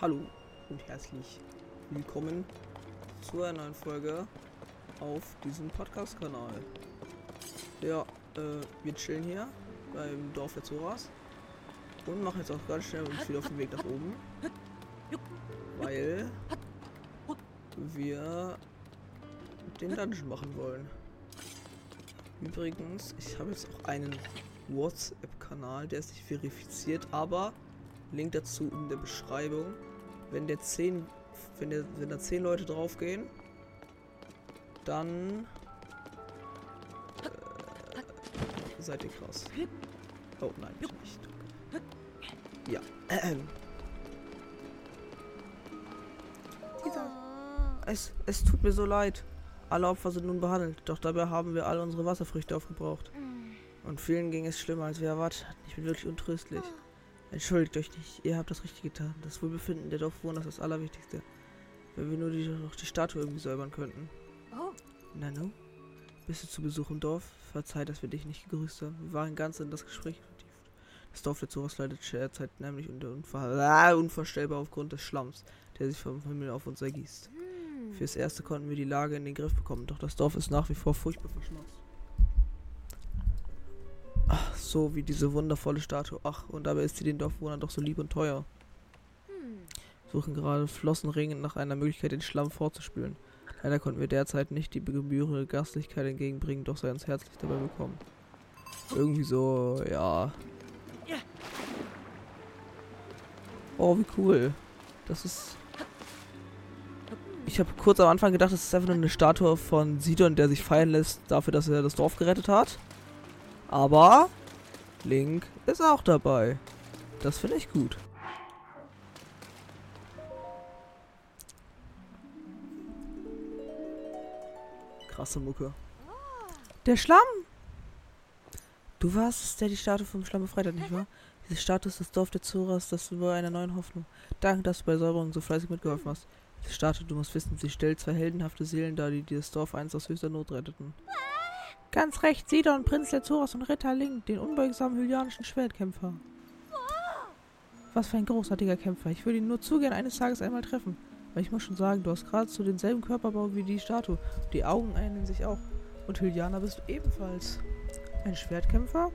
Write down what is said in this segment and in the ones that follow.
Hallo und herzlich willkommen zu einer neuen Folge auf diesem Podcast-Kanal. Ja, äh, wir chillen hier beim Dorf der Zoras und machen jetzt auch ganz schnell uns wieder auf den Weg nach oben, weil wir den Dungeon machen wollen. Übrigens, ich habe jetzt auch einen WhatsApp-Kanal, der ist nicht verifiziert, aber Link dazu in der Beschreibung. Wenn der 10, wenn der, wenn da 10 Leute draufgehen, dann äh, seid ihr krass. Oh nein, bitte nicht. Ja. Ähm. Es, es tut mir so leid. Alle Opfer sind nun behandelt, doch dabei haben wir alle unsere Wasserfrüchte aufgebraucht. Und vielen ging es schlimmer, als wir erwartet hatten. Ich bin wirklich untröstlich. Entschuldigt euch nicht, ihr habt das richtig getan. Das Wohlbefinden der Dorfbewohner ist das Allerwichtigste. Wenn wir nur die, noch die Statue irgendwie säubern könnten. Oh. Nano, bist du zu Besuch im Dorf? Verzeih, dass wir dich nicht gegrüßt haben. Wir waren ganz in das Gespräch vertieft. Das Dorf der Zoras leidet derzeit nämlich unter unver ah, unvorstellbar aufgrund des Schlamms, der sich vom Himmel auf uns ergießt. Fürs Erste konnten wir die Lage in den Griff bekommen, doch das Dorf ist nach wie vor furchtbar verschmutzt. Ach, so wie diese wundervolle Statue. Ach, und dabei ist sie den Dorfbewohnern doch so lieb und teuer. Suchen gerade flossenringend nach einer Möglichkeit, den Schlamm fortzuspülen. Leider konnten wir derzeit nicht die gebührende Gastlichkeit entgegenbringen, doch sei uns herzlich dabei willkommen. Irgendwie so, ja. Oh, wie cool. Das ist. Ich habe kurz am Anfang gedacht, das ist einfach nur eine Statue von Sidon, der sich feiern lässt dafür, dass er das Dorf gerettet hat. Aber Link ist auch dabei. Das finde ich gut. Krasse Mucke. Der Schlamm! Du warst es, der die Statue vom Schlamm befreit hat, nicht wahr? Diese Statue ist das Dorf der Zoras, das Symbol einer neuen Hoffnung. Danke, dass du bei Säuberung so fleißig mitgeholfen hast. Diese Statue, du musst wissen, sie stellt zwei heldenhafte Seelen dar, die dieses Dorf einst aus höchster Not retteten. Ganz recht, Sidon, Prinz der Zoras und Ritter Link, den unbeugsamen hylianischen Schwertkämpfer. Was für ein großartiger Kämpfer. Ich würde ihn nur zu gern eines Tages einmal treffen. Aber ich muss schon sagen, du hast geradezu denselben Körperbau wie die Statue. Die Augen ähneln sich auch. Und Hyliana bist du ebenfalls. Ein Schwertkämpfer?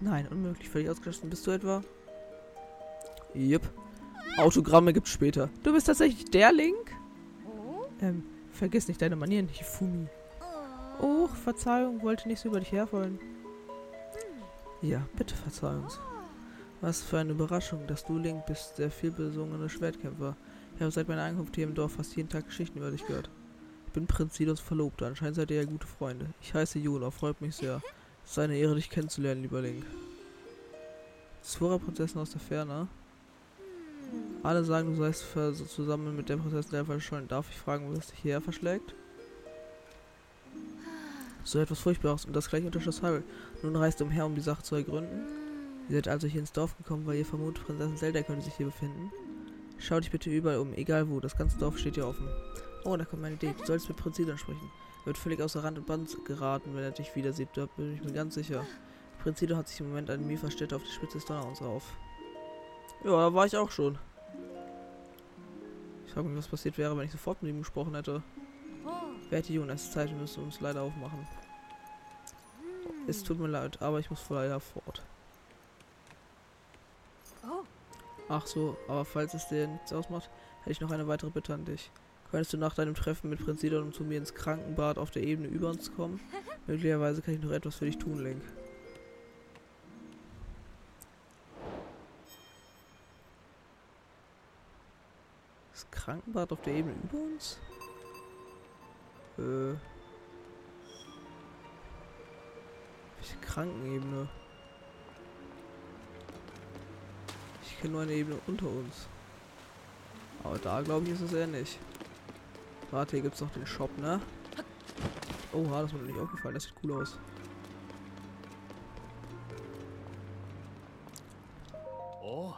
Nein, unmöglich. Völlig ausgeschlossen. Bist du etwa? Jupp. Autogramme gibt's später. Du bist tatsächlich der Link? Ähm, vergiss nicht deine Manieren, Hifumi. Oh, Verzeihung, wollte nicht so über dich herfallen. Ja, bitte verzeih uns. Was für eine Überraschung, dass du Link bist, der vielbesungene Schwertkämpfer. Ich habe seit meiner Ankunft hier im Dorf fast jeden Tag Geschichten über dich gehört. Ich bin Prinz Sidos Verlobter, anscheinend seid ihr ja gute Freunde. Ich heiße Juna, freut mich sehr. Es ist eine Ehre, dich kennenzulernen, lieber Link. Zwora-Prinzessin aus der Ferne. Alle sagen, du seist zusammen mit der Prinzessin der verschollen. Darf ich fragen, was dich hierher verschlägt? So etwas Furchtbares und das gleich unter Schloss Hyrule. Nun reist umher, um die Sache zu ergründen. Ihr seid also hier ins Dorf gekommen, weil ihr vermutet, Prinzessin Zelda könnte sich hier befinden. Schau dich bitte überall um, egal wo. Das ganze Dorf steht hier offen. Oh, da kommt meine Idee. Du sollst mit Prinz sprechen. Er wird völlig außer Rand und Band geraten, wenn er dich wieder sieht. Da bin ich mir ganz sicher. Prinz hat sich im Moment an Mieferstätte auf die Spitze des Donnerhorns auf. Ja, da war ich auch schon. Ich frage mich, was passiert wäre, wenn ich sofort mit ihm gesprochen hätte. Wer hat die Jungen? Es ist Zeit, wir müssen uns leider aufmachen. Es tut mir leid, aber ich muss leider fort. Ach so, aber falls es dir nichts ausmacht, hätte ich noch eine weitere Bitte an dich. Könntest du nach deinem Treffen mit Prinz Sidon zu mir ins Krankenbad auf der Ebene über uns kommen? Möglicherweise kann ich noch etwas für dich tun, Link. Das Krankenbad auf der Ebene über uns? Äh. Welche Krankenebene? Ich kenne nur eine Ebene unter uns. Aber da glaube ich ist es eher nicht. Warte, hier gibt's noch den Shop, ne? Oha, das ist mir nicht aufgefallen. Das sieht cool aus. Oh,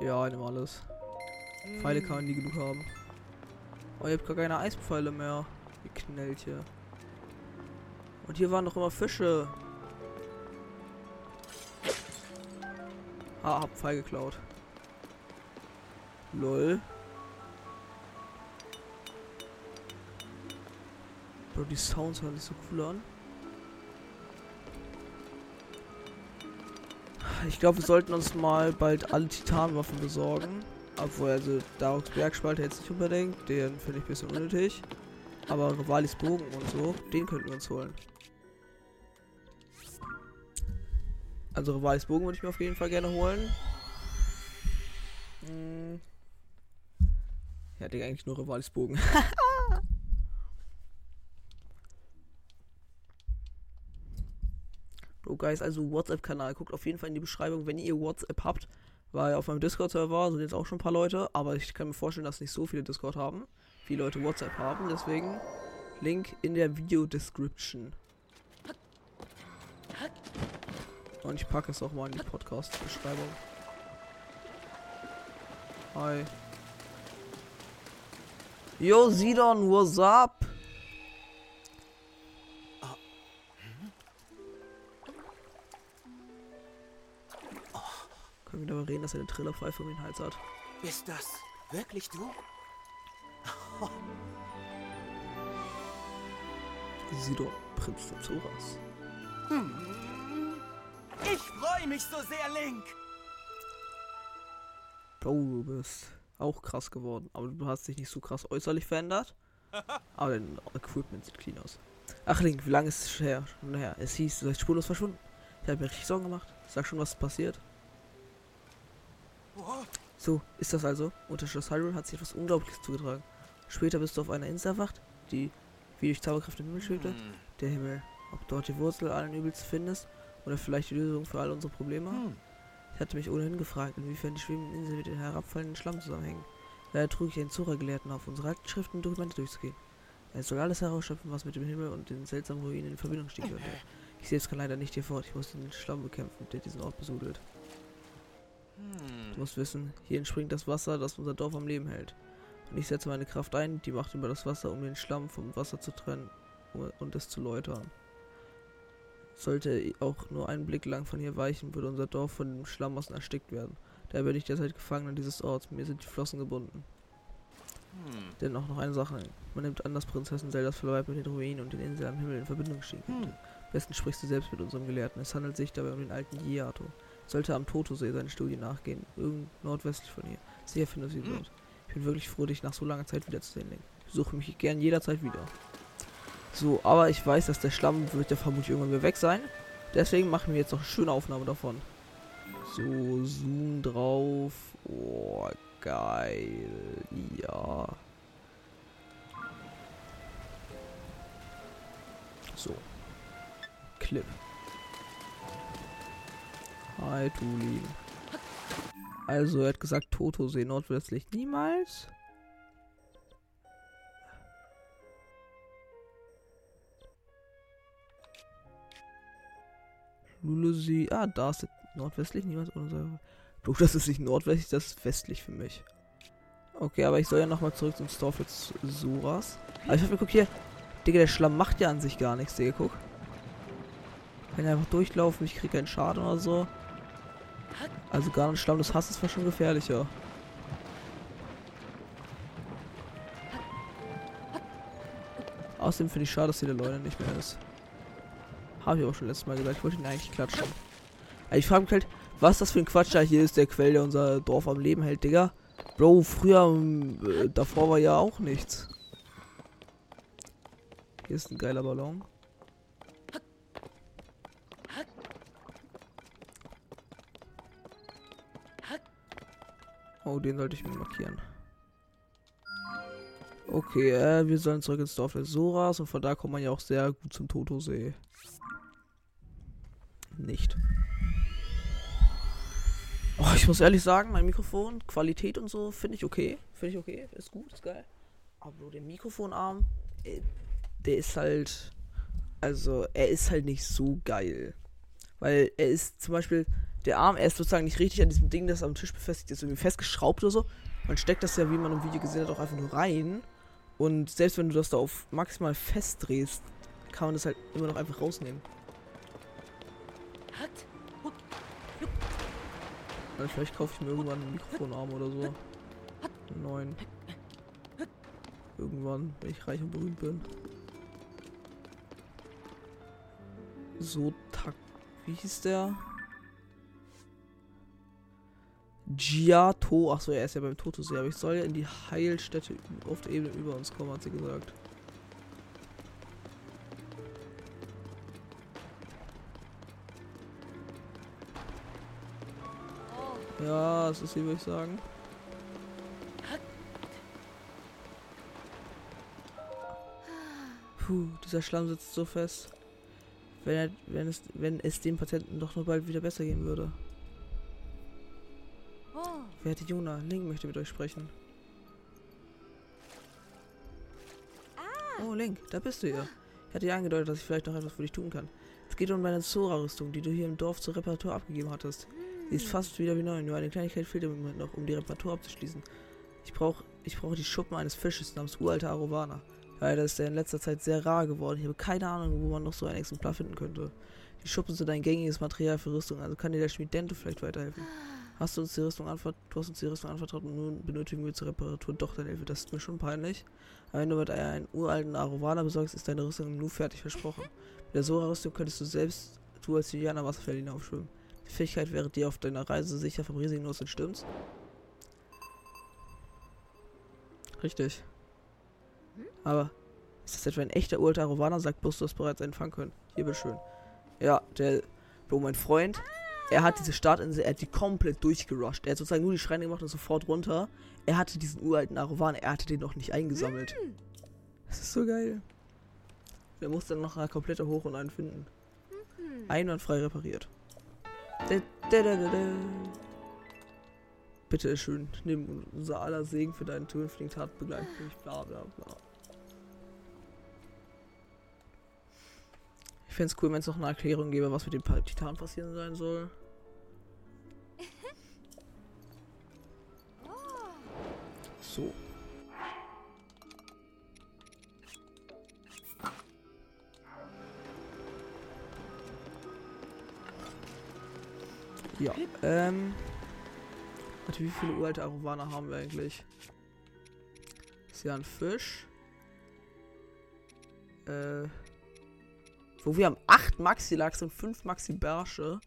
Ja, nimm alles. Pfeile kann man nie genug haben. Oh, ihr habt gar keine Eispfeile mehr. Ihr knellt hier. Und hier waren doch immer Fische. Ah, hab Pfeil geklaut. Lol. Bro, die Sounds hören sich so cool an. Ich glaube, wir sollten uns mal bald alle Titanwaffen besorgen. Obwohl, also Daroks Bergspalter jetzt nicht unbedingt. Den finde ich ein bisschen unnötig. Aber Rivalis Bogen und so, den könnten wir uns holen. Also Rivalis Bogen würde ich mir auf jeden Fall gerne holen. Hm. Ja, Digga, eigentlich nur Rivalis Bogen. Bro, Guys, also WhatsApp-Kanal. Guckt auf jeden Fall in die Beschreibung, wenn ihr WhatsApp habt. Weil auf meinem Discord-Server sind jetzt auch schon ein paar Leute, aber ich kann mir vorstellen, dass nicht so viele Discord haben. Viele Leute WhatsApp haben, deswegen Link in der Video-Description. Und ich packe es auch mal in die Podcast-Beschreibung. Hi. Yo, Sidon, what's up? Können wir darüber reden, dass er eine Trillerpfeife um den Hals hat. Ist das wirklich du? Sidon, Prinz des Zoras. Ich freue mich so sehr, Link. Bro, du bist auch krass geworden. Aber du hast dich nicht so krass äußerlich verändert. Aber dein Equipment sieht clean aus. Ach Link, wie lange ist es her? Schon her. Es hieß, du seid spurlos verschwunden. Ich habe mir richtig Sorgen gemacht. Sag schon, was passiert. So, ist das also? Unter Schloss Hyrule hat sich etwas Unglaubliches zugetragen. Später bist du auf einer Insel erwacht, die wie durch Zauberkraft im Himmel schwebte. Hm. Der Himmel. Ob dort die Wurzel allen Übels findest oder vielleicht die Lösung für all unsere Probleme? Hm. Ich hatte mich ohnehin gefragt, inwiefern die schwebenden Inseln mit den herabfallenden Schlamm zusammenhängen. Daher trug ich den Zora-Gelehrten auf, unsere alten Schriften und Dokumente durchzugehen. Er soll alles herausschöpfen, was mit dem Himmel und den seltsamen Ruinen in Verbindung stehen könnte. Ich selbst kann leider nicht hier fort. Ich muss den Schlamm bekämpfen, der diesen Ort besudelt. Du Hm. musst wissen, hier entspringt das Wasser, das unser Dorf am Leben hält. Und ich setze meine Kraft ein, die Macht über das Wasser, um den Schlamm vom Wasser zu trennen und es zu läutern. Sollte auch nur ein Blick lang von hier weichen, würde unser Dorf von dem Schlammmassen erstickt werden. Daher bin ich derzeit Gefangener dieses Orts. Mir sind die Flossen gebunden. Hm. Denn auch noch eine Sache. Man nimmt an, dass Prinzessin Zeldas Verbleib mit den Ruinen und den Inseln am Himmel in Verbindung stehen könnte. Hm. Besten sprichst du selbst mit unserem Gelehrten. Es handelt sich dabei um den alten Giato. Sollte am Totosee seine Studie nachgehen. Irgend nordwestlich von hier. Sicher findest du sie Hm. dort. Ich bin wirklich froh, dich nach so langer Zeit wiederzusehen, Link. Besuche mich gern jederzeit wieder. So, aber ich weiß, dass der Schlamm wird ja vermutlich irgendwann wieder weg sein. Deswegen machen wir jetzt noch eine schöne Aufnahme davon. So, Zoom drauf. Oh, geil. Ja. So. Clip. Hi, Tuli. Also, er hat gesagt, Totosee nordwestlich niemals. Lulusee. Ah, da ist es nordwestlich niemals. Ohne das ist nicht nordwestlich, das ist westlich für mich. Okay, aber ich soll ja nochmal zurück zum Dorf jetzt Soras. Aber ich mir, guck hier. Digga, der Schlamm macht ja an sich gar nichts, Digga, guck. Kann ja einfach durchlaufen, ich krieg keinen Schaden oder so. Also gar nicht Schlamm des Hasses war schon gefährlicher. Außerdem finde ich schade, dass hier der Leute nicht mehr ist. Habe ich auch schon letztes Mal gesagt, ich wollte ihn eigentlich klatschen. Aber ich frage mich halt, was das für ein Quatsch da hier ist, der Quell, der unser Dorf am Leben hält, Digga. Bro, früher, äh, davor war ja auch nichts. Hier ist ein geiler Ballon. Oh, den sollte ich mir markieren. Okay, äh, wir sollen zurück ins Dorf der Soras und von da kommt man ja auch sehr gut zum Totosee. Nicht. Oh, ich muss ehrlich sagen, mein Mikrofon, Qualität und so, finde ich okay. Finde ich okay, ist gut, ist geil. Aber Bro, der Mikrofonarm, äh, der ist halt. Also, er ist halt nicht so geil. Weil er ist zum Beispiel, der Arm, er ist sozusagen nicht richtig an diesem Ding, das am Tisch befestigt ist, irgendwie festgeschraubt oder so. Man steckt das ja, wie man im Video gesehen hat, auch einfach nur rein. Und selbst wenn du das da auf maximal festdrehst, kann man das halt immer noch einfach rausnehmen. Also vielleicht kaufe ich mir irgendwann einen Mikrofonarm oder so. sein. Irgendwann, wenn ich reich und berühmt bin. So tak. Wie hieß der? Giato. Achso, er ist ja beim Totosee, aber ich soll ja in die Heilstätte auf der Ebene über uns kommen, hat sie gesagt. Ja, das ist sie, würde ich sagen. Puh, dieser Schlamm sitzt so fest. Wenn, er, wenn, es, wenn es dem Patienten doch nur bald wieder besser gehen würde. Wer hätte Jona? Link möchte mit euch sprechen. Oh, Link, da bist du ja. Ich hatte ja angedeutet, dass ich vielleicht noch etwas für dich tun kann. Es geht um meine Zora-Rüstung, die du hier im Dorf zur Reparatur abgegeben hattest. Sie ist fast wieder wie neu, nur eine Kleinigkeit fehlt im Moment noch, um die Reparatur abzuschließen. Ich brauche ich brauch die Schuppen eines Fisches namens uralter Arovana. Leider ist er in letzter Zeit sehr rar geworden. Ich habe keine Ahnung, wo man noch so ein Exemplar finden könnte. Die Schuppen sind ein gängiges Material für Rüstung, also kann dir der Schmied Dente vielleicht weiterhelfen. Hast du uns die Rüstung anvertraut, du hast uns die Rüstung anvertraut und nun benötigen wir zur Reparatur doch deine Hilfe. Das ist mir schon peinlich. Aber wenn du mit einem uralten Arovana besorgst, ist deine Rüstung nur fertig versprochen. Mit der Sora-Rüstung könntest du selbst, du als Juliana Wasserfälle hinaufschwimmen. Die Fähigkeit wäre dir auf deiner Reise sicher vom Risiken los, stimmt's? Richtig. Aber ist das etwa ein echter uralter Arovana? Sagt Bus, du hast bereits einfangen können. Hier, bitteschön. Ja, der, Bro, mein Freund, er hat diese Startinsel, er hat die komplett durchgerusht. Er hat sozusagen nur die Schreine gemacht und sofort runter. Er hatte diesen uralten Arovana, er hatte den noch nicht eingesammelt. Das ist so geil. Er muss dann noch eine komplette hoch und einen finden. Einwandfrei repariert. Da, da, da. Bitte schön, nimm unser aller Segen für deinen tödlichen Tat begleitet mich, bla bla bla. Fände es cool, wenn es noch eine Erklärung gäbe, was mit dem Titan passieren sein soll. So. Ja, ähm. Warte, wie viele uralte Arowana haben wir eigentlich? Ist ja ein Fisch. Äh. Wo wir haben 8 Maxi-Lachs und 5 Maxi-Barsche.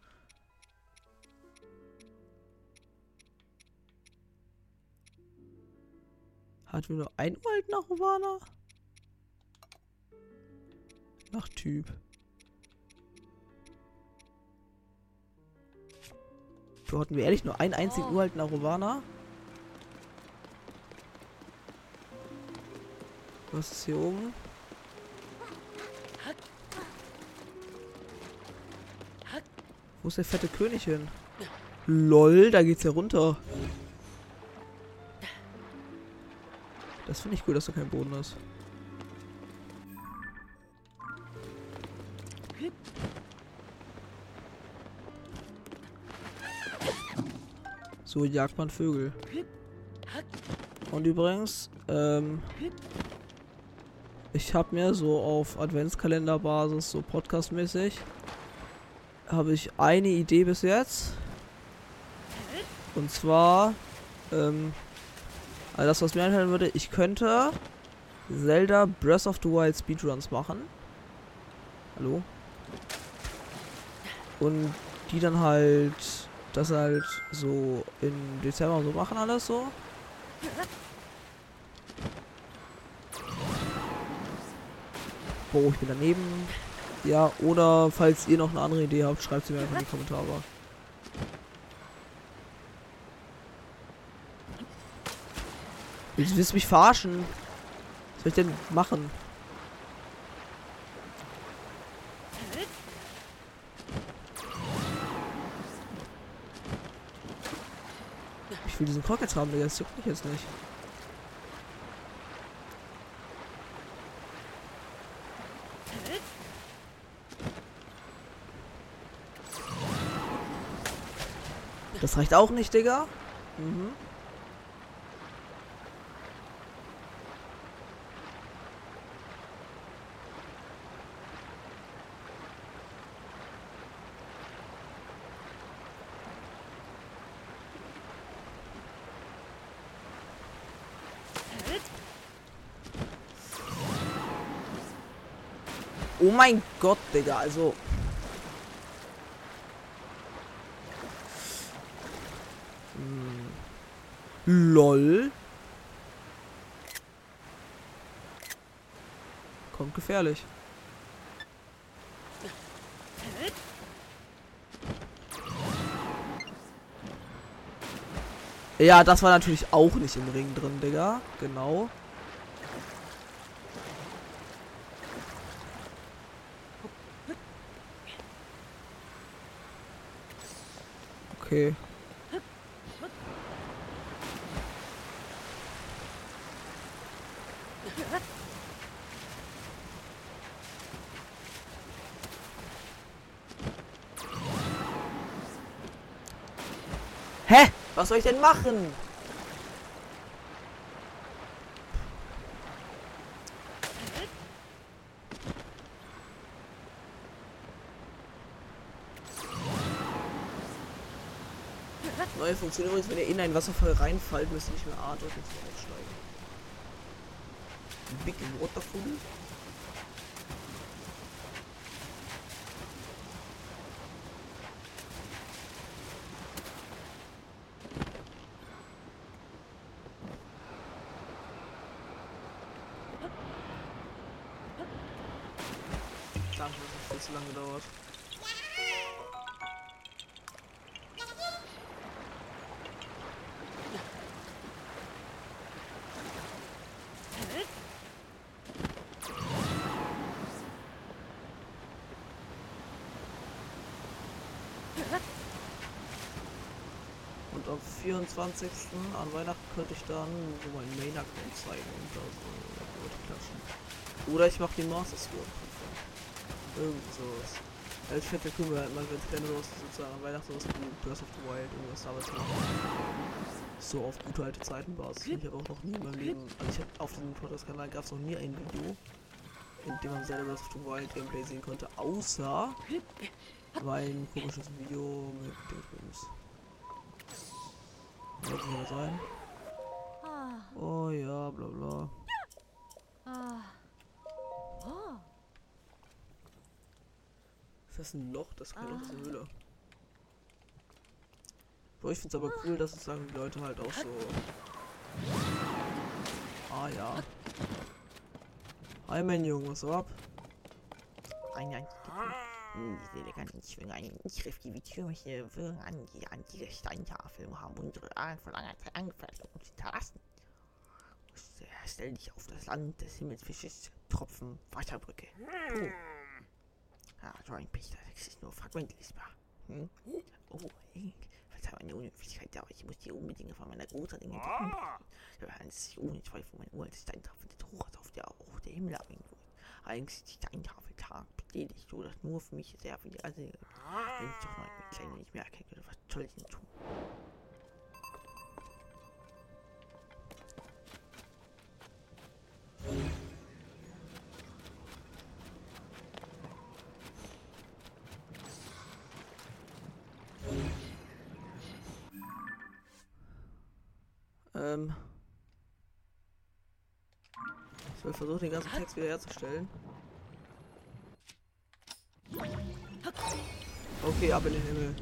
Hatten wir nur einen uralten Arowana? Nach Typ. So hatten wir ehrlich nur einen einzigen Oh. uralten Arovana. Was ist hier oben? Wo ist der fette König hin? Lol, da geht's ja runter. Das finde ich cool, dass da kein Boden ist. So jagt man Vögel. Und übrigens, ähm, ich habe mir so auf Adventskalenderbasis, so podcastmäßig, habe ich eine Idee bis jetzt. Und zwar, ähm, also das, was mir einfallen würde, ich könnte Zelda Breath of the Wild Speedruns machen. Hallo? Und die dann halt, das halt so im Dezember so machen alles so. Boah, ich bin daneben. Ja, oder falls ihr noch eine andere Idee habt, schreibt sie mir einfach in die Kommentare. Willst, willst du mich verarschen? Was soll ich denn machen? Ich will diesen Kork jetzt haben, Digga. Juckt mich jetzt nicht. Das reicht auch nicht, Digga. Mhm. Oh mein Gott, Digga, also LOL. Kommt gefährlich. Ja, das war natürlich auch nicht im Ring drin, Digga. Genau. Okay. Hä? Was soll ich denn machen? Neue Funktion übrigens, wenn ihr in ein Wasserfall reinfallt, müsst ihr nicht mehr A drücken zum Aufsteigen. Big Waterfall. 24. an Weihnachten könnte ich dann so meinen Main-Account zeigen und da so Leute klatschen. Oder ich mache die Master Sword. Irgend sowas. Ja, ich fände cool, ganz gerne sowas sozusagen an Weihnachten sowas wie Breath of the Wild irgendwas damals machen. So auf gute alte Zeitenbasis. Ich habe auch noch nie in meinem Leben, also ich habe auf diesem Podcast-Kanal gab es noch nie ein Video, in dem man selber Breath of the Wild Gameplay sehen konnte, außer mein komisches Video mit Dingsbums. Sollte mal sein. Oh ja, bla bla. Ist das ein Loch? Das das ist eine Höhle. Boah, ich find's aber cool, dass es sagen die Leute halt auch so. Ah ja. Hi mein Junge, was ab? Ein ich will gar nicht schwingen. Ein Inschrift, die Tür hier wirren an die antike Steintafel und haben unsere Ahnen vor langer Zeit angefertigt, sie hinterlassen. Stell dich auf das Land des Himmelsfisches, Tropfen, Wasserbrücke. Puh. Ja, so ein Pech, das ist nur fragmentlich lesbar. Hm? Oh, hey. Verzeih meine Unhöflichkeit, aber ich muss die unbedingt von meiner großartigen Entdeckung berichten. Es sich ohne Zweifel um ein uraltes Steintafel des Hochers, auf der auch der Himmel abhängen Allerdings ist die Steintafel betätigt, so dass nur für mich sehr viel also, wenn ich doch noch ein kleiner nicht mehr erkennen könnte, was soll ich denn tun? Ähm. Ich will versuchen, den ganzen Text wieder herzustellen. Okay, ab in den Himmel.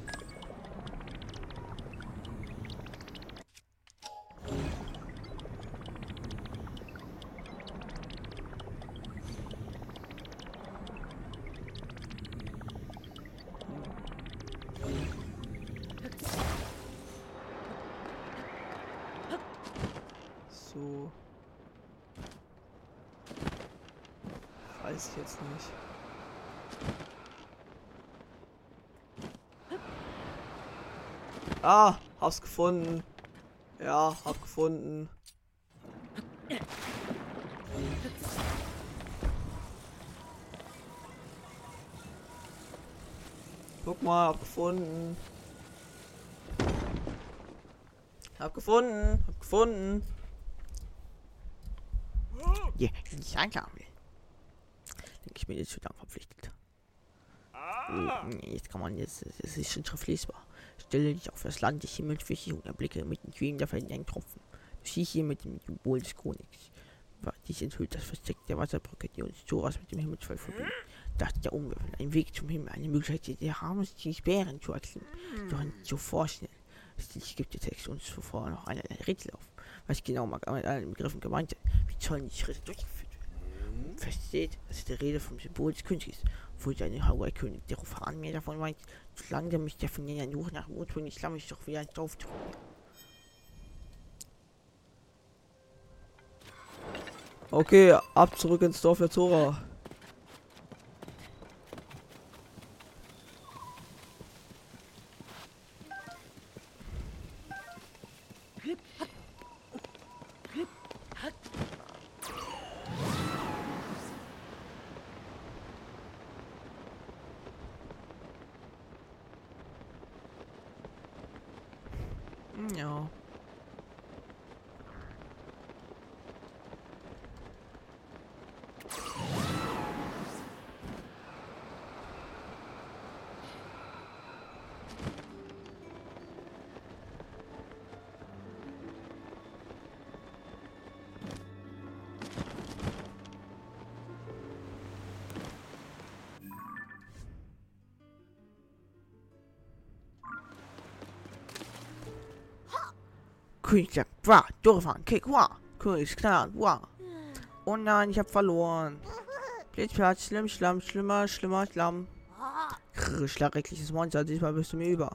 Weiß ich jetzt nicht. Ah, hab's gefunden. Ja, hab gefunden. Guck mal, hab gefunden. Hab gefunden, hab gefunden. Ja, die Steintafel. Denke ich mir jetzt zu lang verpflichtet. Oh, jetzt kann man jetzt, es ist schon schriftlich lesbar. Stelle dich auf das Land des Himmelsfisches und erblicke mit den Quellen der einen Tropfen. Du siehst hier mit dem Symbol des Königs. Dies enthüllt das Versteck der Wasserbrücke, die uns Thoras mit dem Himmelsfall verbindet. dachte der Umwürfel, ein Weg zum Himmel, eine Möglichkeit, die harmlos Bären zu erklimmen. Doch nicht so vorstellen. Schließlich gibt der Text uns zuvor noch eine Rätsel auf. Was genau mag mit allen Begriffen gemeint sein? Wie sollen die Schritte werden? Versteht, dass der Rede vom Symbol des Königs ist, obwohl seine Hawaii-König der Rufan mehr davon meint, solange der mich definieren nur nach dem ursprünglichen Islam ist doch wieder ein Dorf zu Okay, ab zurück ins Dorf der Zora. König sagt, wa, Dorfan, Kick, wa, König knallt, wa. Oh nein, ich hab verloren. Blitzplatz, schlimm, schlamm, schlimmer, schlimmer, schlamm. Krr, schlagreckliches Monster, diesmal bist du mir über.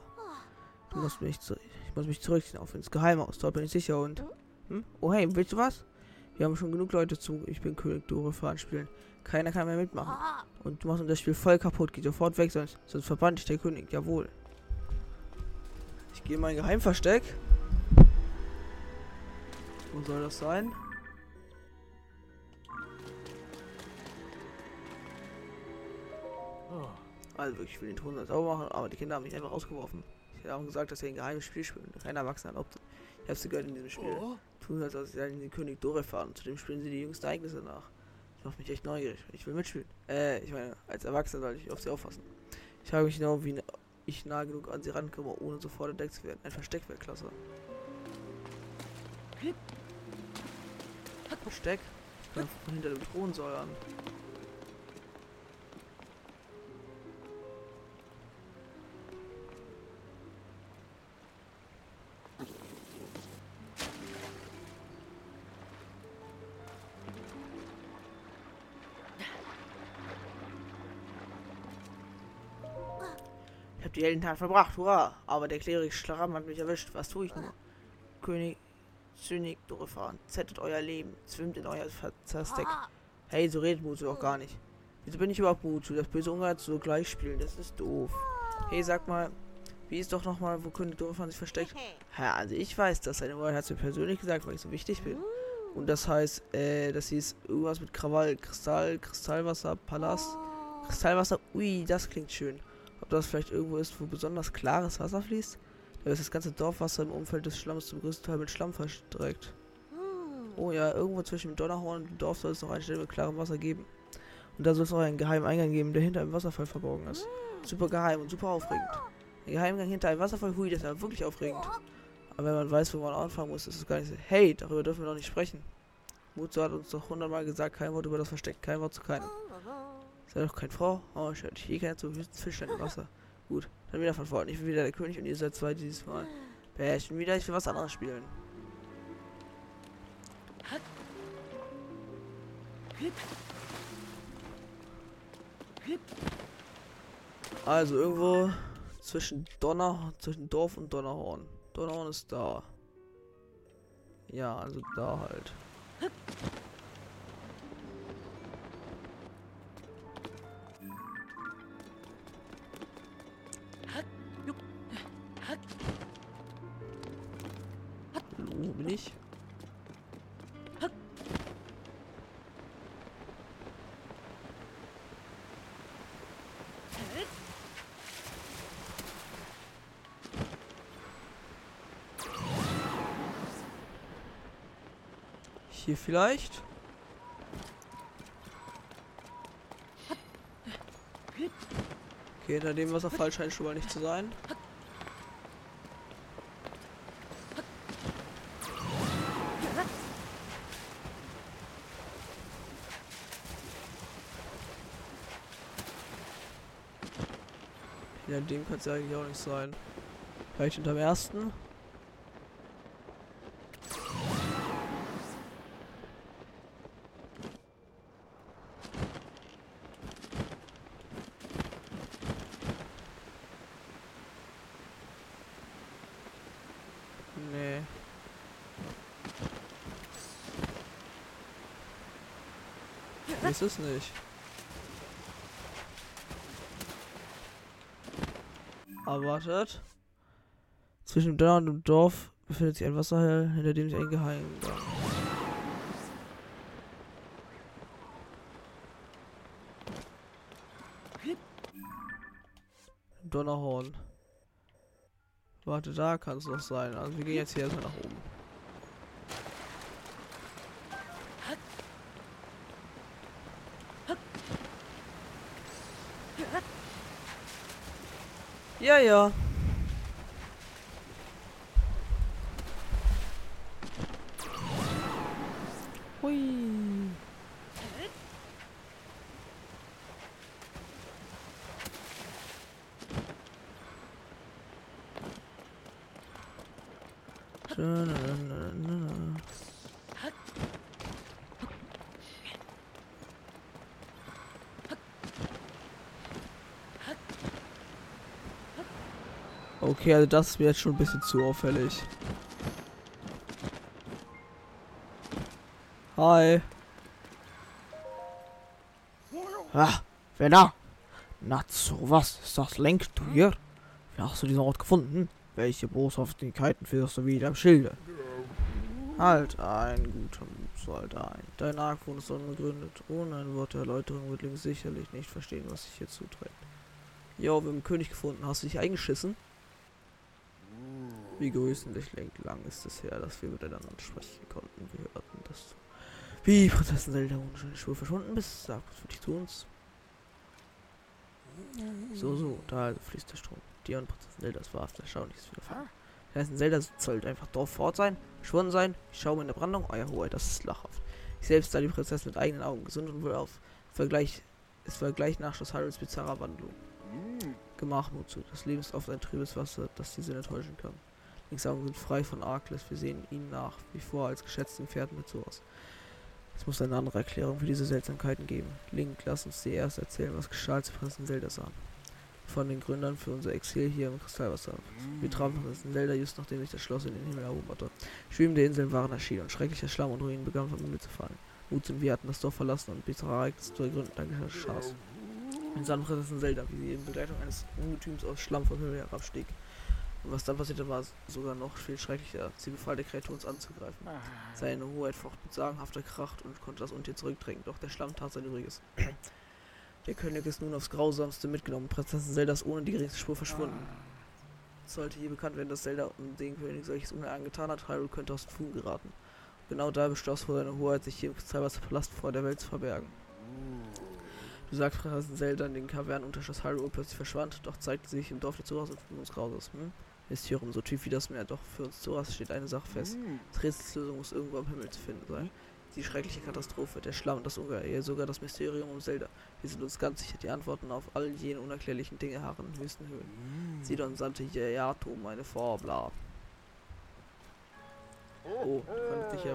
Du musst mich zu, ich muss mich zurückziehen auf ins Geheimhaus, dort bin ich sicher und... Hm? Oh hey, willst du was? Wir haben schon genug Leute zu Ich bin König Dorfan spielen. Keiner kann mehr mitmachen. Und du machst uns das Spiel voll kaputt, geh sofort weg, sonst, sonst verbannt dich der König, jawohl. Ich gehe in mein Geheimversteck. Wo soll das sein? Also wirklich, ich will den Ton sauber machen, aber die Kinder haben mich einfach rausgeworfen. Ich habe gesagt, dass sie ein geheimes Spiel spielen. Kein Erwachsener erlaubt. Ich habe sie gehört in diesem Spiel. Tun, als ob sie in den König Dore fahren. Zudem spielen sie die jüngsten Ereignisse nach. Das macht mich echt neugierig. Ich will mitspielen. Äh, ich meine, als Erwachsener sollte ich auf sie aufpassen. Ich frage mich genau, wie ich nah genug an sie rankomme, ohne sofort entdeckt zu werden. Ein Versteck wäre klasse. Versteck? Ich kann von hinter dem Thron säuern. Ich habe die Heldentat verbracht, hurra! Aber der Klerik Schlaram hat mich erwischt. Was tue ich nur? König Zynik durchfahren. Zettet euer Leben. Zwimmt in euer Versteck. Hey, so redet Mutsu auch gar nicht. Wieso bin ich überhaupt Mutsu? Das böse Ungar so gleich spielen. Das ist doof. Hey, sag mal, wie ist doch nochmal, wo König Durchfahren sich versteckt? Ja, also ich weiß das. Seine Mutter hat es mir persönlich gesagt, weil ich so wichtig bin. Und das heißt, äh, das hieß irgendwas mit Krawall, Kristall, Kristallwasser, Palast. Kristallwasser, ui, das klingt schön. Ob das vielleicht irgendwo ist, wo besonders klares Wasser fließt? Da ist das ganze Dorfwasser im Umfeld des Schlamms zum größten Teil mit Schlamm verstreckt. Oh ja, irgendwo zwischen dem Donnerhorn und dem Dorf soll es noch eine Stelle mit klarem Wasser geben. Und da soll es auch einen geheimen Eingang geben, der hinter einem Wasserfall verborgen ist. Super geheim und super aufregend. Der Geheimgang hinter einem Wasserfall, hui, das ist ja wirklich aufregend. Aber wenn man weiß, wo man anfangen muss, ist es gar nicht so. Hey, darüber dürfen wir doch nicht sprechen. Mutsu hat uns doch hundertmal gesagt, kein Wort über das Versteck, kein Wort zu keinem. Sei doch kein Frau. Oh, ich ich gehe gerne zu höchsten Fischern im Wasser. Gut, dann wieder von vorne. Ich bin wieder der König und ihr seid zwei dieses Mal. Bin wieder, ich will was anderes spielen. Also irgendwo zwischen Donner, zwischen Dorf und Donnerhorn. Donnerhorn ist da. Ja, also da halt. Ich? Hier vielleicht? Okay, hinter dem Wasserfall scheint schon mal nicht zu sein. Ja, dem kann es ja eigentlich auch nicht sein. Vielleicht hinterm ersten? Nee. Ist es nicht. Aber wartet. Zwischen dem Donner und dem Dorf befindet sich ein Wasserhall, hinter dem sich ein Geheimgang. Donnerhorn. Warte, da kann es noch sein. Also wir gehen jetzt hier erstmal nach oben. Ja, ja. Hui. Okay, also das wird schon ein bisschen zu auffällig. Hi. Ah, wer da? Na, so was ist das Lenk, du hier? Wie hast du diesen Ort gefunden? Welche Boshaftigkeiten findest du wieder im Schilde? Halt ein, guter Mut, ein. Dein Argwohn ist unbegründet. Ohne ein Wort der Erläuterung wird Link sicherlich nicht verstehen, was sich hier zuträgt. Jo, wir haben einen König gefunden. Hast du dich eingeschissen? Wie grüßenlich lang ist es her, dass wir miteinander sprechen konnten. Wir hörten, dass du wie Prinzessin Zelda ohne Spur verschwunden bist. Sag was für dich zu uns. So, so, da fließt der Strom. Dir und Prinzessin Zeldas war erstaunliches widerfahren. Prinzessin Zelda sollte einfach dort fort sein, verschwunden sein. Ich schaue in der Brandung. Euer Hoheit, das ist lachhaft. Ich selbst sah die Prinzessin mit eigenen Augen gesund und wohl auf. Vergleich, es war gleich nach Schloss Hyrule bizarrer Wandlung. Gemach nur zu. Das Leben ist oft ein trübes Wasser, das die Sinne täuschen kann. Augen sind frei von Arkles. Wir sehen ihn nach wie vor als geschätzten Pferden mit sowas. Es muss eine andere Erklärung für diese Seltsamkeiten geben. Link, lass uns dir erst erzählen, was geschah, als Prinzessin Zelda sah. Von den Gründern für unser Exil hier im Kristallwasser. Wir trafen Prinzessin Zelda just nachdem sich das Schloss in den Himmel erhoben hatte. Schwimmende Inseln waren erschienen und schrecklicher Schlamm und Ruinen begannen vom Himmel zu fallen. Mut und wir hatten das Dorf verlassen und Ereignisse zu ergründen, dank geschah's. In sahen Prinzessin Zelda, wie sie in Begleitung eines Ungetüms aus Schlamm vom Himmel herabstieg. Und was dann passierte, war sogar noch viel schrecklicher. Sie befahl der Kreatur uns anzugreifen. Seine Hoheit focht mit sagenhafter Kracht und konnte das Untier zurückdrängen, doch der Schlamm tat sein Übriges. Der König ist nun aufs Grausamste mitgenommen. Prinzessin Zelda ist ohne die geringste Spur verschwunden. Sollte hier bekannt werden, dass Zelda um den König solches Unheil angetan hat, Hyrule könnte aus dem Fugen geraten. Genau da beschloss vor seine Hoheit, sich hier im Kristallwasserpalast vor der Welt zu verbergen. Du sagst, Prinzessin Zelda in den Kavernen unter Schloss Hyrule plötzlich verschwand, doch zeigte sie sich im Dorf der Zuras und uns Grauses. Hm? Mysterium, so tief wie das Meer, doch für uns Zuras steht eine Sache fest. Das Rätselslösung muss irgendwo am Himmel zu finden sein. Die schreckliche Katastrophe, der Schlamm und das Ungeheil, sogar das Mysterium um Zelda. Wir sind uns ganz sicher, die Antworten auf all jene unerklärlichen Dinge harren in höchsten Höhen. Sidon sandte Yato um eine Vorbla. Oh, kann sich ja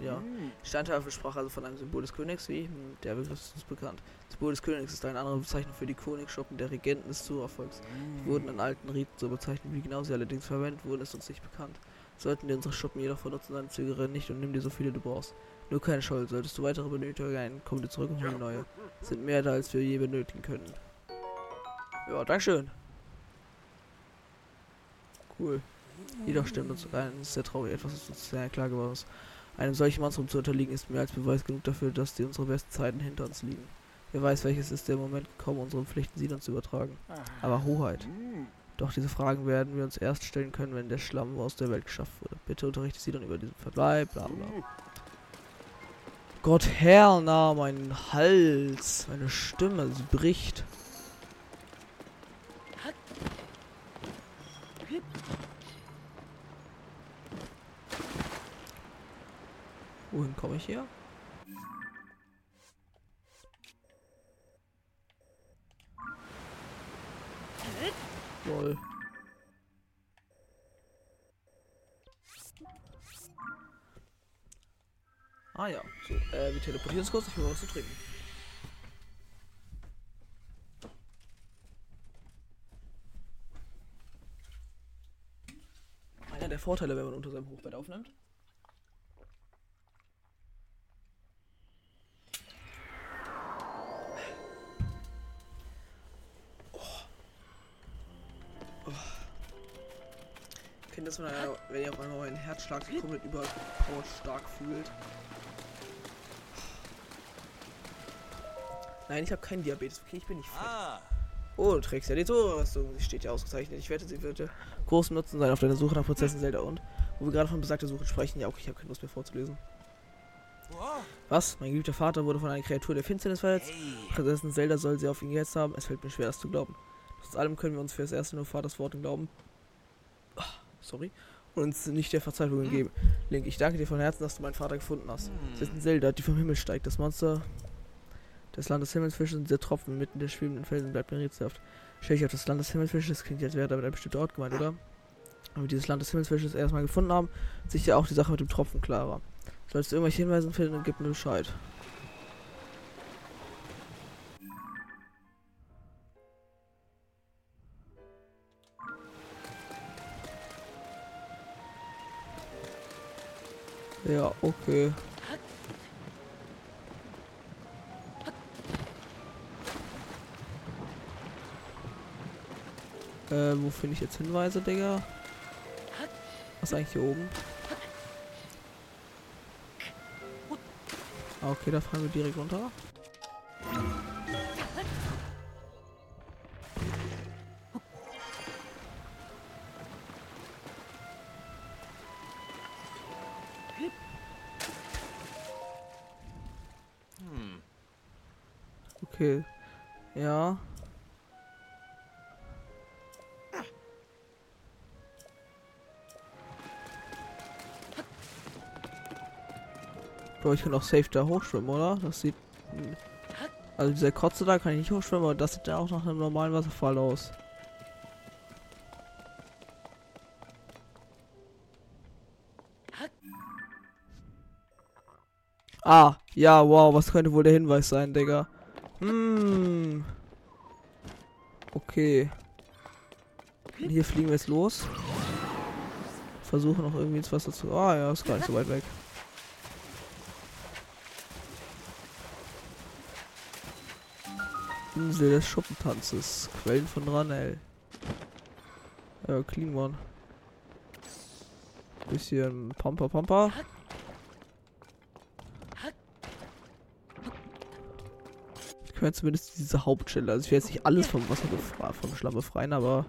ja. Steintafel sprach also von einem Symbol des Königs, wie? Hm, Der Begriff ist uns bekannt. Das Symbol des Königs ist eine andere Bezeichnung für die Königsschuppen der Regenten des Zurerfolgs. Die wurden in alten Riten so bezeichnet, wie genau sie allerdings verwendet wurden, ist uns nicht bekannt. Sollten wir unsere Schuppen jedoch vernutzen, dann zögere nicht und nimm dir so viele du brauchst. Nur keine Schuld, solltest du weitere benötigen, komm dir zurück und hol neue. Es sind mehr da, als wir je benötigen können. Ja, Dankeschön. Cool. Jedoch stimmt uns ein, es ist sehr traurig, etwas ist uns sehr klar geworden ist. Einem solchen Monstrum zu unterliegen ist mehr als Beweis genug dafür, dass die unsere besten Zeiten hinter uns liegen. Wer weiß, welches ist der Moment gekommen, unsere Pflichten sie dann zu übertragen. Aber Hoheit. Doch diese Fragen werden wir uns erst stellen können, wenn der Schlamm aus der Welt geschafft wurde. Bitte unterrichte sie dann über diesen Verbleib, bla bla. Gott Herr, na, mein Hals, meine Stimme, sie bricht. Wohin komme ich hier? Lol. Ah ja, so, äh, wir teleportieren uns kurz, ich will was zu trinken. Einer der Vorteile, wenn man unter seinem Hochbett aufnimmt. Kennt das, wenn ihr, wenn ihr auf einmal euren Herzschlag komplett überpowered stark fühlt? Nein, ich habe keinen Diabetes. Okay, ich bin nicht fett. Ah, Oh, du trägst ja die Tore-Rüstung. Sie steht ja ausgezeichnet. Ich wette, sie wird großen Nutzen sein auf deiner Suche nach Prozessen Zelda und wo wir gerade von besagter Suche sprechen. Ja, okay, ich habe keine Lust mehr vorzulesen. Was? Mein geliebter Vater wurde von einer Kreatur der Finsternis verletzt. Hey. Prinzessin Zelda soll sie auf ihn gehetzt haben. Es fällt mir schwer, das zu glauben. Trotz allem können wir uns für das erste nur Vaters Worten glauben. Sorry. Und uns nicht der Verzweiflung geben. Link, ich danke dir von Herzen, dass du meinen Vater gefunden hast. Es ist ein Zelda, die vom Himmel steigt. Das Monster des Landes Himmelsfisches und der Tropfen mitten der schwebenden Felsen bleibt mir rätselhaft. Stell dich auf das Land des Himmelsfisches, das klingt, als wäre damit ein bestimmter Ort gemeint, oder? Wenn wir dieses Land des Himmelsfisches erstmal gefunden haben, ist sich ja auch die Sache mit dem Tropfen klarer. Sollst du irgendwelche Hinweise finden, dann gib mir Bescheid. Ja, okay. Äh, wo finde ich jetzt Hinweise, Digga? Was ist eigentlich hier oben? Ah, okay, da fahren wir direkt runter. Bro, ich kann auch safe da hochschwimmen, oder? Das sieht... Also dieser Kotze da kann ich nicht hochschwimmen, aber das sieht ja auch nach einem normalen Wasserfall aus. Ah, ja, wow, was könnte wohl der Hinweis sein, Digga? Hm. Okay. Und hier fliegen wir jetzt los. Versuchen noch irgendwie ins Wasser zu... Ah ja, ist gar nicht so weit weg. Insel des Schuppentanzes. Quellen von Ranel. Ja, clean one. Bisschen Pampa Pampa. Ich kann zumindest diese Hauptstelle. Also ich will jetzt nicht alles vom Wasser befreien, vom Schlamm befreien, aber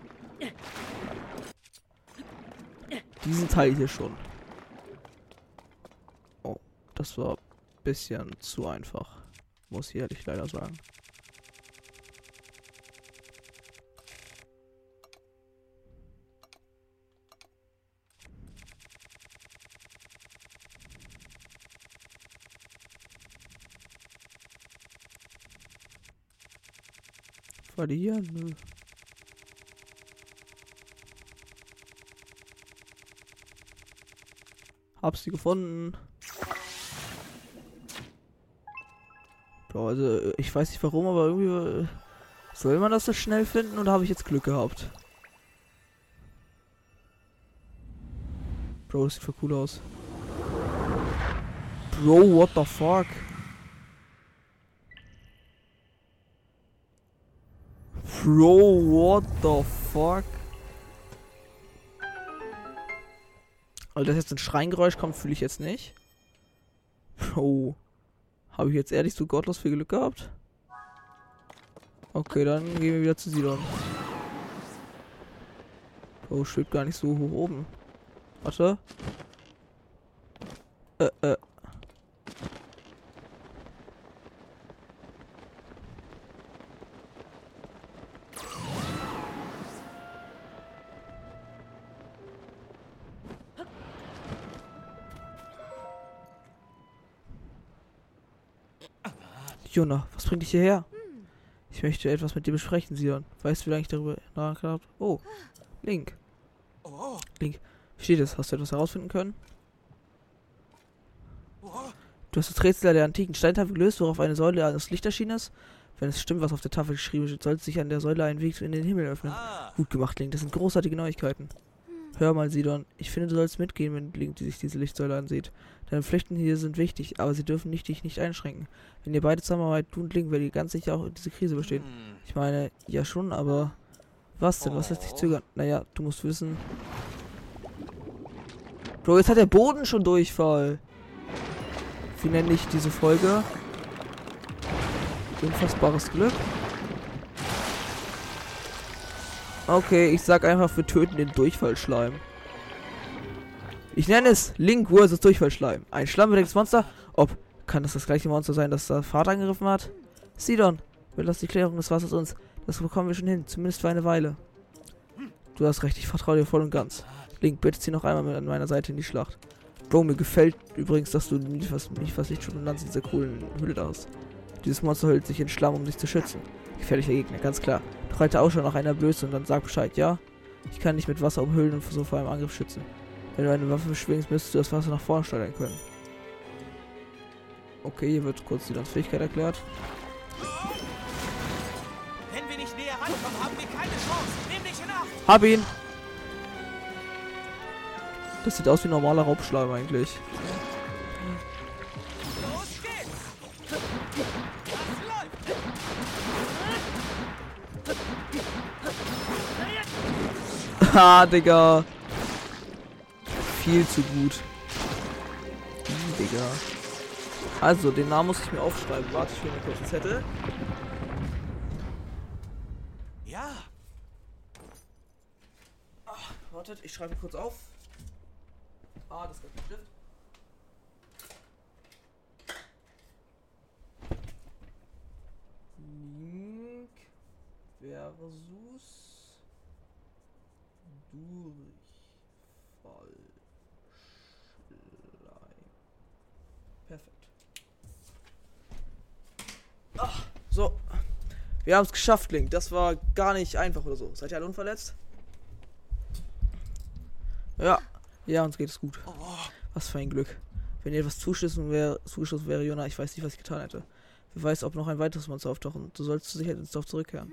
diesen Teil hier schon. Oh, das war ein bisschen zu einfach. Muss ich ehrlich leider sagen. War die hier? Nö. Hab sie gefunden. Also ich weiß nicht warum, aber irgendwie äh, soll man das so schnell finden oder habe ich jetzt Glück gehabt? Bro, das sieht voll cool aus. Bro, what the fuck? Bro, what the fuck? Also, dass jetzt ein Schreingeräusch kommt, fühle ich jetzt nicht. Bro. Habe ich jetzt ehrlich so gottlos viel Glück gehabt? Okay, dann gehen wir wieder zu Sidon. Bro, schwebt gar nicht so hoch oben. Warte. Äh, äh. Jona, was bringt dich hierher? Ich möchte etwas mit dir besprechen, Sion. Weißt du, wie lange ich darüber nachgedacht habe? Oh, Link. Oh. Wie steht es? Hast du etwas herausfinden können? Du hast das Rätsel der antiken Steintafel gelöst, worauf eine Säule als Licht erschienen ist. Wenn es stimmt, was auf der Tafel geschrieben steht, sollte sich an der Säule ein Weg in den Himmel öffnen. Gut gemacht, Link. Das sind großartige Neuigkeiten. Hör mal, Sidon. Ich finde, du sollst mitgehen, wenn Link sich diese Lichtsäule ansieht. Deine Pflichten hier sind wichtig, aber sie dürfen nicht, dich nicht einschränken. Wenn ihr beide zusammenarbeitet, du und Link, werdet ihr ganz sicher auch diese Krise bestehen. Hm. Ich meine, ja schon, aber... Was denn? Was lässt dich zögern? Naja, du musst wissen... Bro, jetzt hat der Boden schon Durchfall. Wie nenne ich diese Folge? Unfassbares Glück. Okay, ich sag einfach, wir töten den Durchfallschleim. Ich nenne es Link vs. Durchfallschleim. Ein schlammbedecktes Monster. Ob, kann das das gleiche Monster sein, das der Vater angegriffen hat? Sidon, überlass die Klärung des Wassers uns. Das bekommen wir schon hin, zumindest für eine Weile. Du hast recht, ich vertraue dir voll und ganz. Link, bitte zieh noch einmal mit an meiner Seite in die Schlacht. Bro, mir gefällt übrigens, dass du nicht fast, nicht fast Lichtschutz und Lanze in dieser coolen Hülle da hast. Dieses Monster hüllt sich in Schlamm, um sich zu schützen. Gefährlicher Gegner, ganz klar. Doch halte Ausschau nach einer Blöße und dann sag Bescheid, ja? Ich kann dich mit Wasser umhüllen und so vor einem Angriff schützen. Wenn du eine Waffe schwingst, müsstest du das Wasser nach vorne steuern können. Okay, hier wird kurz die Fähigkeit erklärt. Wenn wir nicht näher rankommen, haben wir keine Chance. Nimm dich in Acht. Hab ihn! Das sieht aus wie ein normaler Raubschleim eigentlich. Los geht's. Das läuft. Ha, Digga. Viel zu gut. Hm, Digga. Also, den Namen muss ich mir aufschreiben. Warte, ich will mir kurz einen Zettel. Ja. Wartet, ich schreibe kurz auf. Ah, das ist ein Stift. Link versus Durchfallschleim. Perfekt. Ach, so. Wir haben es geschafft, Link. Das war gar nicht einfach oder so. Seid ihr alle unverletzt? Ja. Ja, uns geht es gut. Was für ein Glück. Wenn ihr etwas zugeschossen wäre, zugeschossen wäre, Jona, ich weiß nicht, was ich getan hätte. Wer weiß, ob noch ein weiteres Monster auftauchen. Du sollst sicher ins Dorf zurückkehren.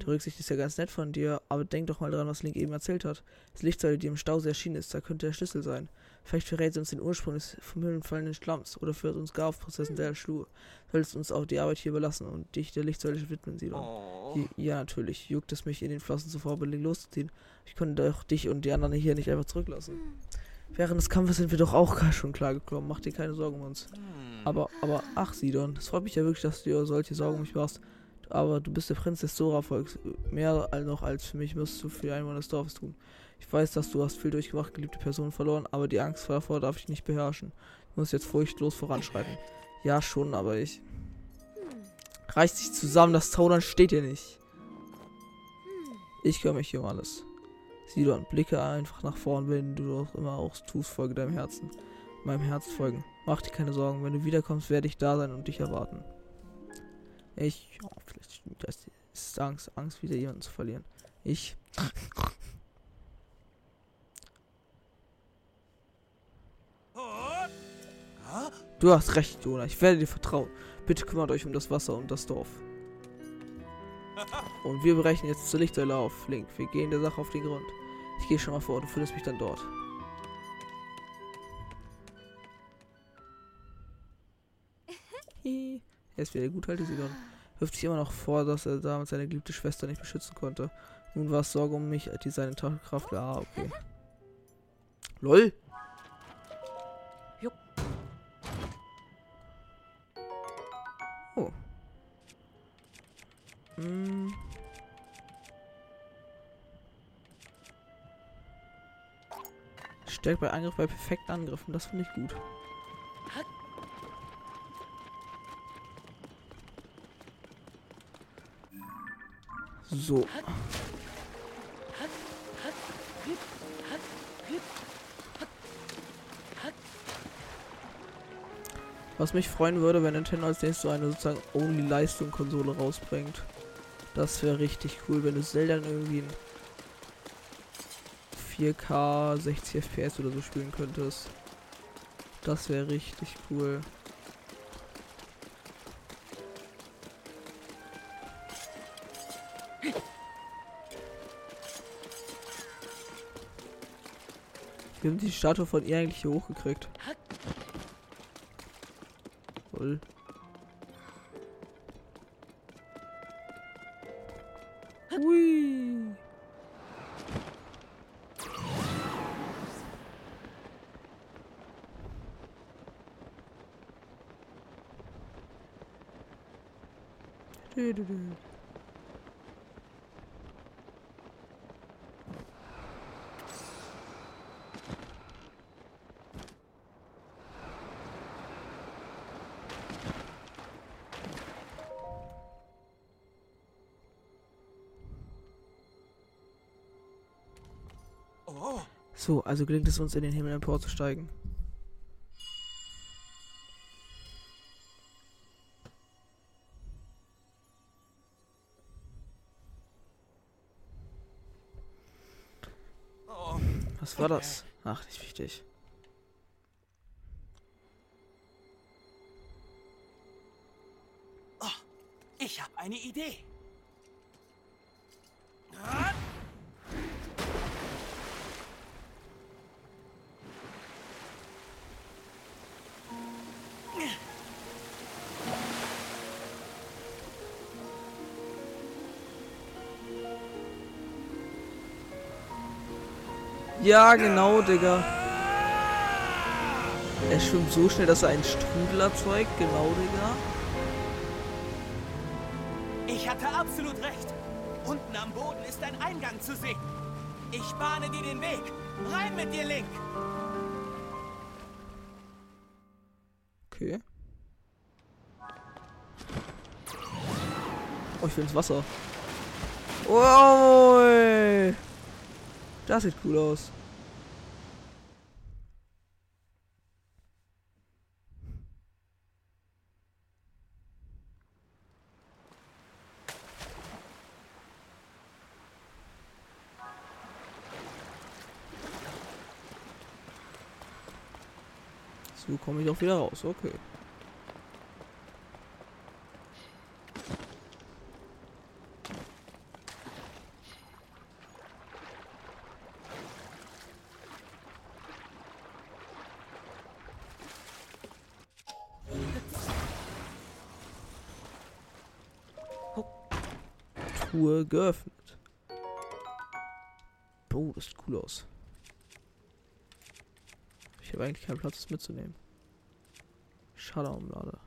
Die Rücksicht ist ja ganz nett von dir, aber denk doch mal dran, was Link eben erzählt hat. Das Lichtsäule, die im Stausee erschienen ist, da könnte der Schlüssel sein. Vielleicht verrät sie uns den Ursprung des vom Himmel fallenden Schlamms oder führt uns gar auf Prozessen der Schlur. Solltest uns auch die Arbeit hier überlassen und dich der Lichtsäule widmen, Sidon. Oh. Ja, natürlich. Juckt es mich in den Flossen zuvor billig loszuziehen. Ich konnte doch dich und die anderen hier nicht einfach zurücklassen. Während des Kampfes sind wir doch auch gar schon klargekommen. Mach dir keine Sorgen um uns. Hm. Aber, aber, ach, Sidon, es freut mich ja wirklich, dass du dir solche Sorgen um mich machst. Aber du bist der Prinz des Sora-Volks. Mehr noch als für mich musst du für die Einwohner des Dorfes tun. Ich weiß, dass du hast viel durchgemacht, geliebte Personen verloren, aber die Angst davor darf ich nicht beherrschen. Du musst jetzt furchtlos voranschreiten. Ja, schon, aber ich. Reiß dich zusammen, das Zaudern steht dir nicht. Ich kümmere mich hier um alles. Sidon, blicke einfach nach vorn, wenn du auch immer auch tust, folge deinem Herzen. Meinem Herz folgen. Mach dir keine Sorgen, wenn du wiederkommst, werde ich da sein und dich erwarten. Ich, das. Es ist Angst, Angst, wieder jemanden zu verlieren. Ich. Du hast recht, Jonah. Ich werde dir vertrauen. Bitte kümmert euch um das Wasser und das Dorf. Und wir brechen jetzt zur Lichtsäule auf, Link. Wir gehen der Sache auf den Grund. Ich gehe schon mal vor, du findest mich dann dort. Er ist wieder gut, halte Sidon. Wirft sich immer noch vor, dass er damals seine geliebte Schwester nicht beschützen konnte. Nun war es Sorge um mich, die seine Kraft. Ah, okay. LOL. Oh. Hm. Stärkt bei Angriff bei perfekten Angriffen, das finde ich gut. So. Was mich freuen würde, wenn Nintendo als nächstes so eine sozusagen Only-Leistung-Konsole rausbringt. Das wäre richtig cool, wenn du Zelda irgendwie in 4K 60 FPS oder so spielen könntest. Das wäre richtig cool. Wir haben die Statue von ihr eigentlich hier hochgekriegt. Voll. So, also gelingt es uns in den Himmel emporzusteigen. oh. Was war das? Ach, nicht wichtig. Ja, genau, Digga. Er schwimmt so schnell, dass er einen Strudel erzeugt. Genau, Digga. Ich hatte absolut recht. Unten am Boden ist ein Eingang zu sehen. Ich bahne dir den Weg. Rein mit dir, Link. Okay. Oh, ich will ins Wasser. Wow. Das sieht cool aus. So komme ich auch wieder raus. Okay. Truhe geöffnet. Oh, das sieht cool aus. Ich habe eigentlich keinen Platz, das mitzunehmen. Schadderumlade.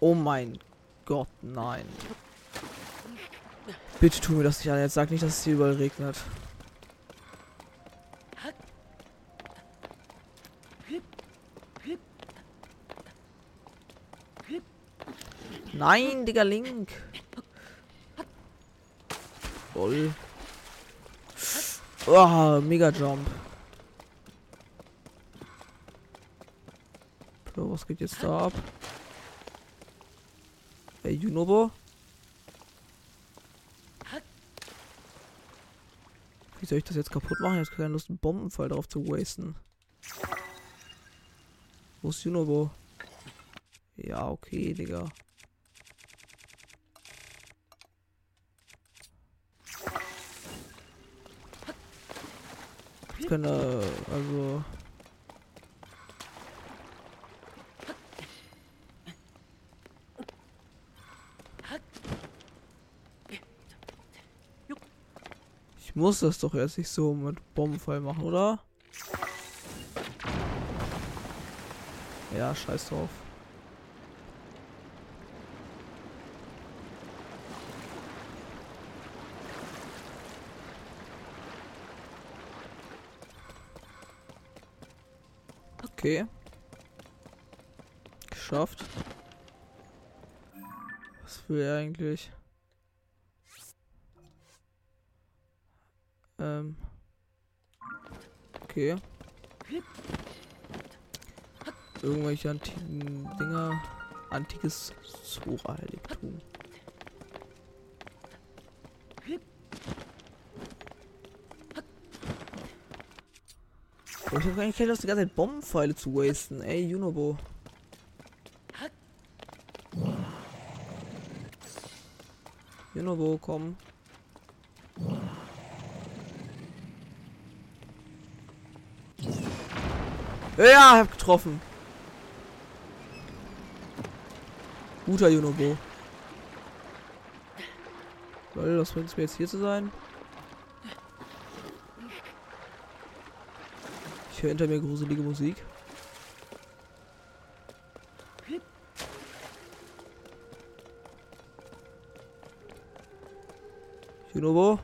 Oh mein Gott, nein. Bitte tu mir das nicht an. Jetzt sag nicht, dass es hier überall regnet. Nein, Digga, Link. Voll. Oh, Mega Jump. So, was geht jetzt da ab? Hey, Junobo? Wie soll ich das jetzt kaputt machen? Jetzt keine Lust, einen Bombenfall drauf zu wasten. Wo ist Junobo? Ja, okay, Digga. Können, äh, also... Ich muss das doch jetzt nicht so mit Bombenfall machen, oder? Ja, scheiß drauf. Okay. Geschafft. Was will er eigentlich? Ähm. Okay. Irgendwelche antiken Dinger. Antikes Zora-Heiligtum. Ich hab gar nicht Lust, die ganze Zeit Bombenpfeile zu wasten. Ey, Junobo. Junobo, komm. Ja, hab getroffen. Guter Junobo. Weil, was bringt es mir jetzt hier zu sein? Höre hinter mir gruselige Musik. Junobo?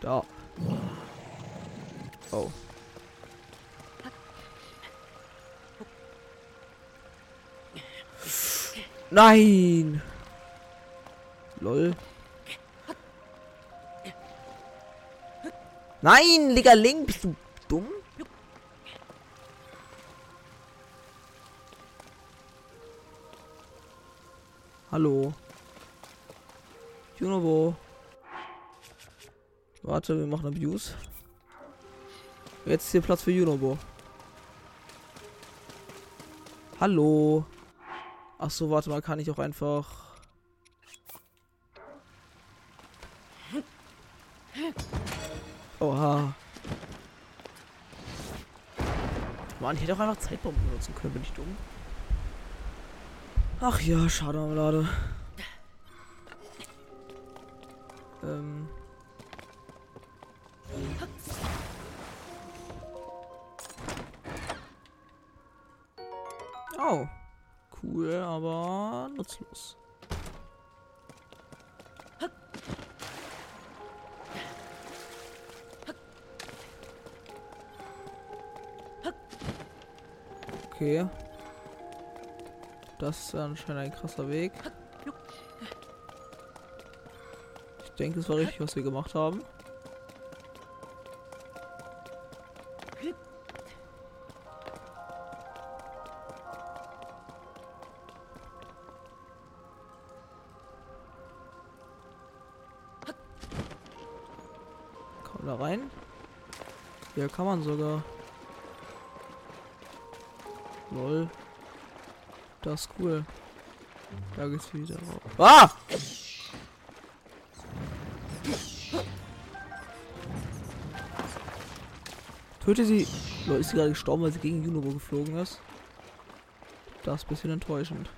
Da. Oh. Nein! Lol. Nein, Digga, Link, bist du Hallo. Junobo. Warte, wir machen Abuse. Jetzt ist hier Platz für Junobo. Hallo. Ach so, warte mal, kann ich auch einfach... Oha. Mann, ich hätte auch einfach Zeitbomben benutzen können, bin ich dumm. Ach ja, schade Marmelade. Ähm. Oh. Cool, aber nutzlos. Okay. Das ist anscheinend ein krasser Weg. Ich denke, es war richtig, was wir gemacht haben. Komm da rein. Ja, kann man sogar. Lol. Das ist cool. Da geht's wieder rauf. Ah! Töte sie. Ist sie gerade gestorben, weil sie gegen Junobo geflogen ist? Das ist ein bisschen enttäuschend.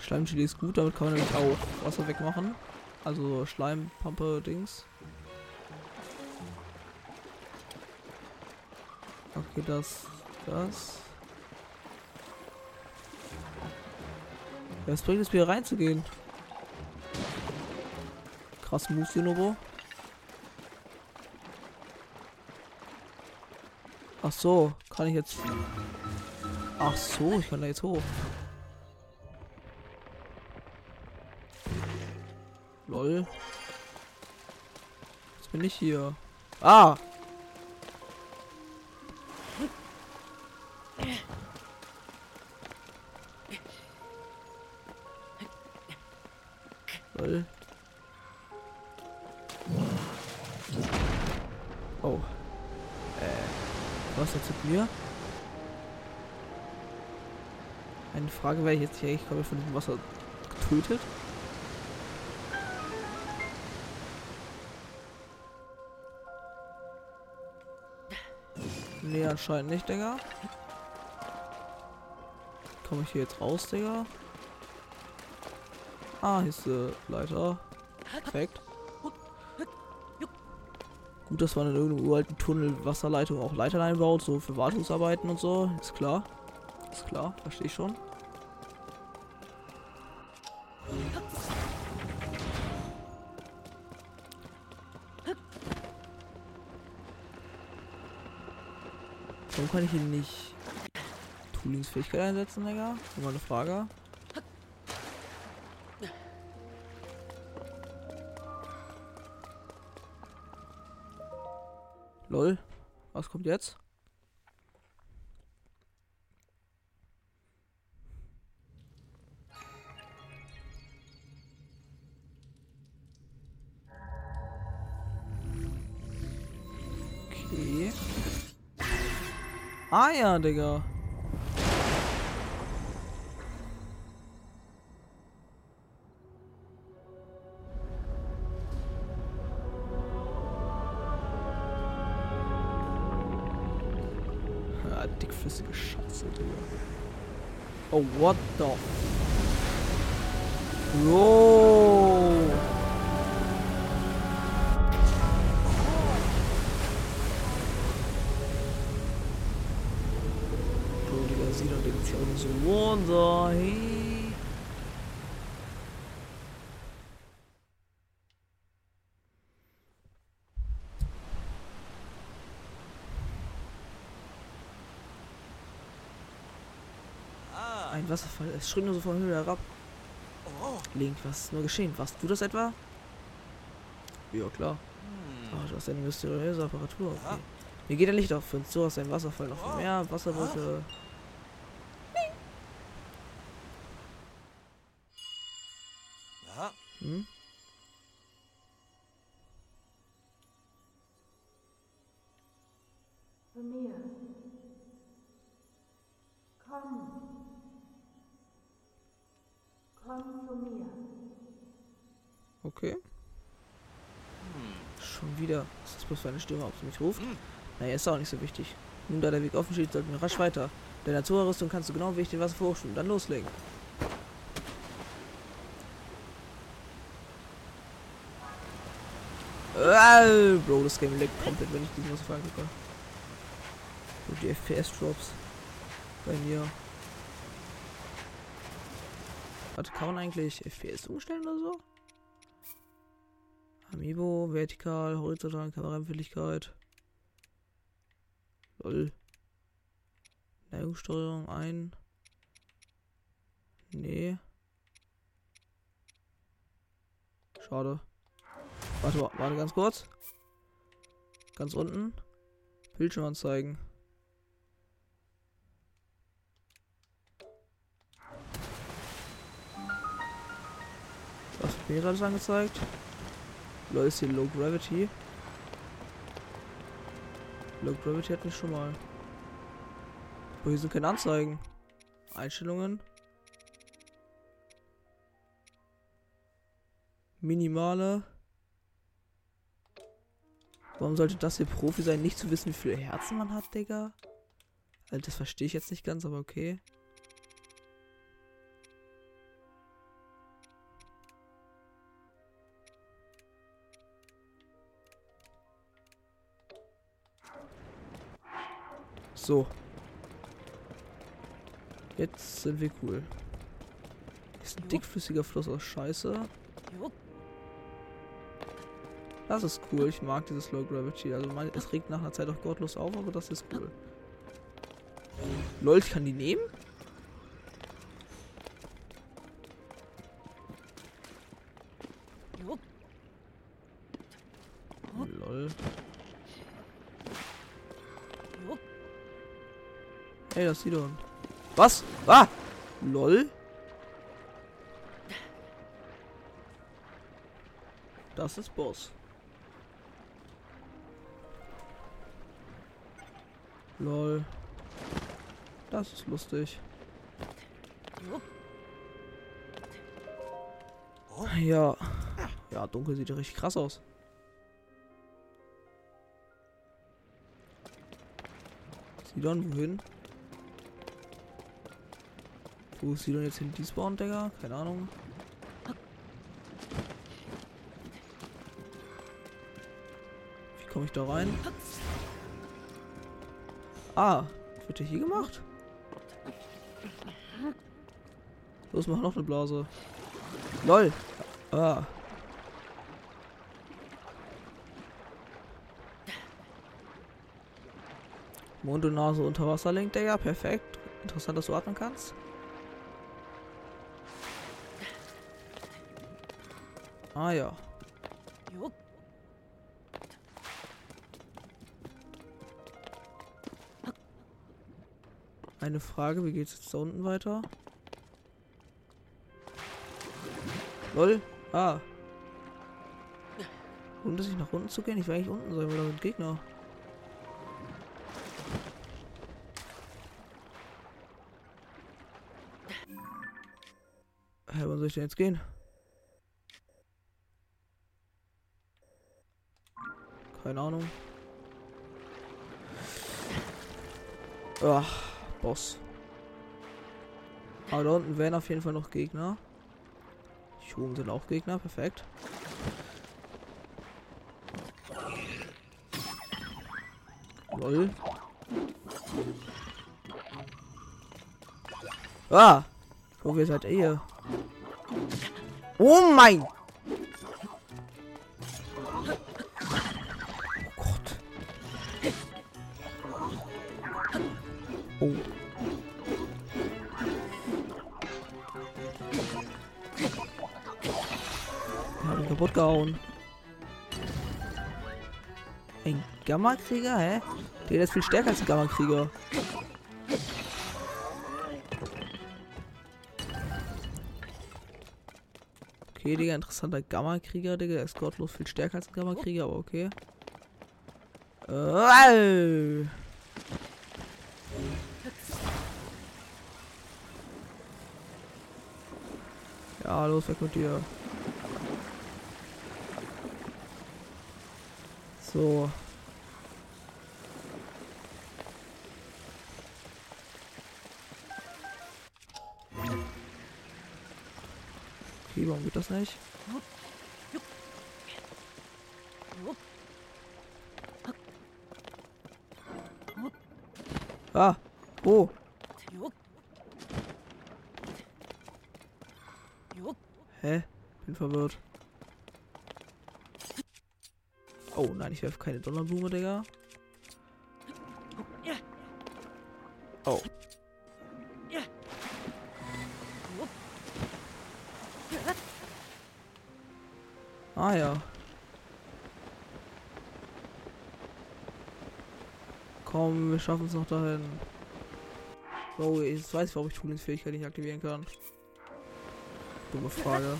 Schleimchili ist gut, damit kann man nämlich auch Wasser wegmachen. Also Schleimpampe-Dings. Okay, das, das. Was bringt es mir reinzugehen? Krass Moves, Junobo. Ach so, kann ich jetzt. Ach so, ich kann da jetzt hoch. Lol. Jetzt bin ich hier. Ah! Frage, ich jetzt hier, ich komme von dem Wasser getötet. Nee, anscheinend nicht, Digga. Komme ich hier jetzt raus, Digga? Ah, hier ist die Leiter. Perfekt. Gut, dass man in irgendeinem uralten Tunnel Wasserleitung auch Leitern einbaut, so für Wartungsarbeiten und so. Ist klar. Ist klar, verstehe ich schon. Warum kann ich hier nicht Toolingsfähigkeit einsetzen, Digga? Nur mal eine Frage. Lol. Was kommt jetzt? Ah ja, Digga. Ja, dickflüssige Scheiße, Digga. Oh, what the... Bro! The hey? Ah, Ein Wasserfall. Es schritt nur so vom Himmel herab. oh. Link, was ist nur geschehen? Warst du das etwa? Ja, klar. Oh, du hast eine mysteriöse Apparatur. Okay. Mir geht ein Licht auf. Uns so hast ein Wasserfall noch vom Meer, Wasserbrücke. Ja, Komm. Komm zu mir. Okay. Schon wieder. Was ist das bloß für eine Stimme, ob sie mich ruft? Hm. Naja, ist auch nicht so wichtig. Nun, da der Weg offen steht, sollten wir rasch weiter. Der Naturrüstung kannst du genau wie ich den Wasser hochschwimmen. Dann loslegen. Äh, Bro, das Game leckt komplett, wenn ich diesen Wasserfall angucke. So, die FPS-Drops. Bei mir. Warte, kann man eigentlich FPS umstellen oder so? Amiibo, vertikal, horizontal, Kameraempfindlichkeit. Lol. Neigungssteuerung ein. Nee. Schade. Warte, wa- warte ganz kurz. Ganz unten. Bildschirm anzeigen. Mir alles angezeigt? Lol, ist hier Low Gravity. Low Gravity hat mich schon mal. Aber hier sind keine Anzeigen. Einstellungen. Minimale. Warum sollte das hier Profi sein, nicht zu wissen, wie viele Herzen man hat, Digga? Also das verstehe ich jetzt nicht ganz, aber okay. So. Jetzt sind wir cool. Ist ein dickflüssiger Fluss aus Scheiße. Das ist cool. Ich mag dieses Low Gravity. Also man, es regt nach einer Zeit auch gottlos auf, aber das ist cool. Lol, ich kann die nehmen? Lol. Hey, das sieht doch. Was? Ah! Lol. Das ist Boss. Lol. Das ist lustig. Ja. Ja, dunkel sieht ja richtig krass aus. Sidon, wohin? Wo ist Sidon jetzt hin? Die Spawn, Digga? Keine Ahnung. Wie komme ich da rein? Ah, wird der hier gemacht? Los, mach noch eine Blase. LOL. Ah. Mund und Nase unter Wasser lenkt, Digga. Perfekt. Interessant, dass du atmen kannst. Ah ja. Eine Frage, wie geht's jetzt da unten weiter? Lol. Ah. Lohnt dass ich nach unten zu gehen? Ich will eigentlich unten sein, weil da sind Gegner. Hä, hey, wann soll ich denn jetzt gehen? Keine Ahnung. Ach, Boss. Aber da unten wären auf jeden Fall noch Gegner. Hier oben sind auch Gegner, perfekt. Lol. Ah! Wo wir seid ihr? Oh mein! Wir haben ihn kaputt gehauen. Ein Gamma-Krieger, hä? Der ist viel stärker als ein Gamma-Krieger. Okay, Digga, interessanter Gamma-Krieger, Digga. Der ist gottlos viel stärker als ein Gamma-Krieger, aber okay. Äh, Ja, los, weg mit dir. So. Okay, warum geht das nicht? Ah, oh. Hä? Bin verwirrt. Oh nein, ich werfe keine Donnerblume, Digga. Oh. Ah ja. Komm, wir schaffen es noch dahin. Oh, jetzt weiß ich, warum ich Tulingsfähigkeit nicht aktivieren kann. Dumme Frage.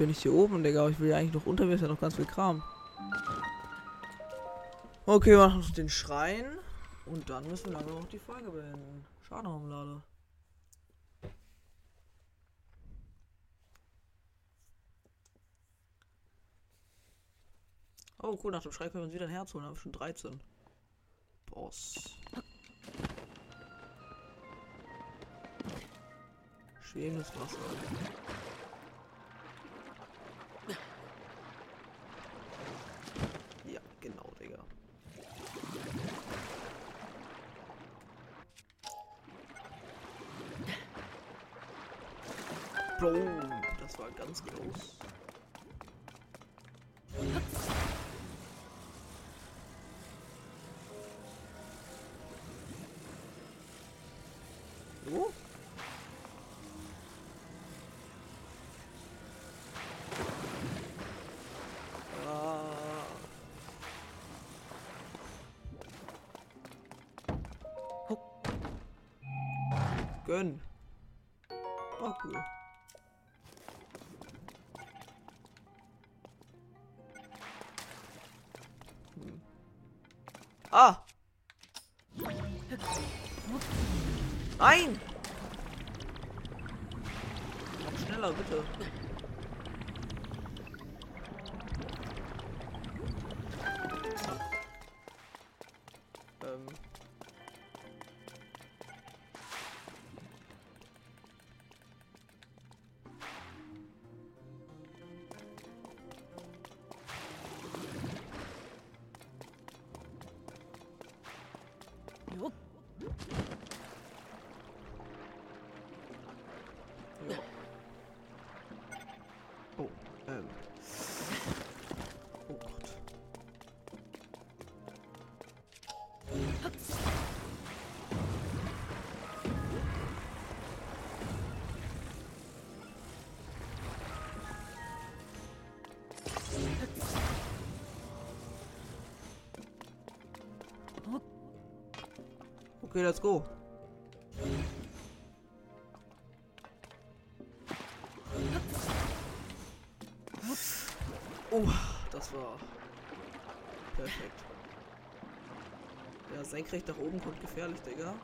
Bin ich hier oben, Digga. aber Ich will ja eigentlich noch unter mir, ist ja noch ganz viel Kram. Okay, wir machen noch den Schrein. Und dann müssen wir lange noch die Folge beenden. Schade, Marmelade. Oh, cool, nach dem Schrei können wir uns wieder ein Herz holen. Haben wir schon 13. Boss. Schwebendes Wasser. Ganz. Oh. Ah. Gönn. Oh, cool. Nein! Komm schneller, bitte. Okay, let's go. Oh, das war perfekt. Ja, senkrecht nach oben kommt gefährlich, Digga.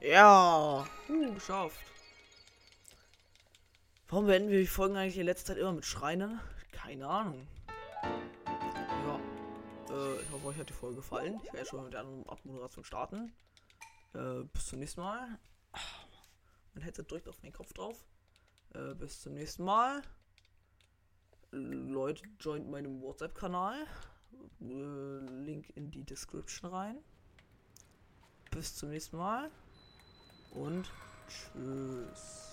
Ja, uh, geschafft. Warum beenden wir die Folgen eigentlich in letzter Zeit immer mit Schreinen? Keine Ahnung. Hoffe, euch hat die Folge gefallen. Ich werde schon mit der Abmoderation starten. Äh, bis zum nächsten Mal. Mein Headset drückt auf meinen Kopf drauf. Äh, bis zum nächsten Mal. Leute, joint meinem WhatsApp-Kanal. Äh, Link in die Description rein. Bis zum nächsten Mal. Und tschüss.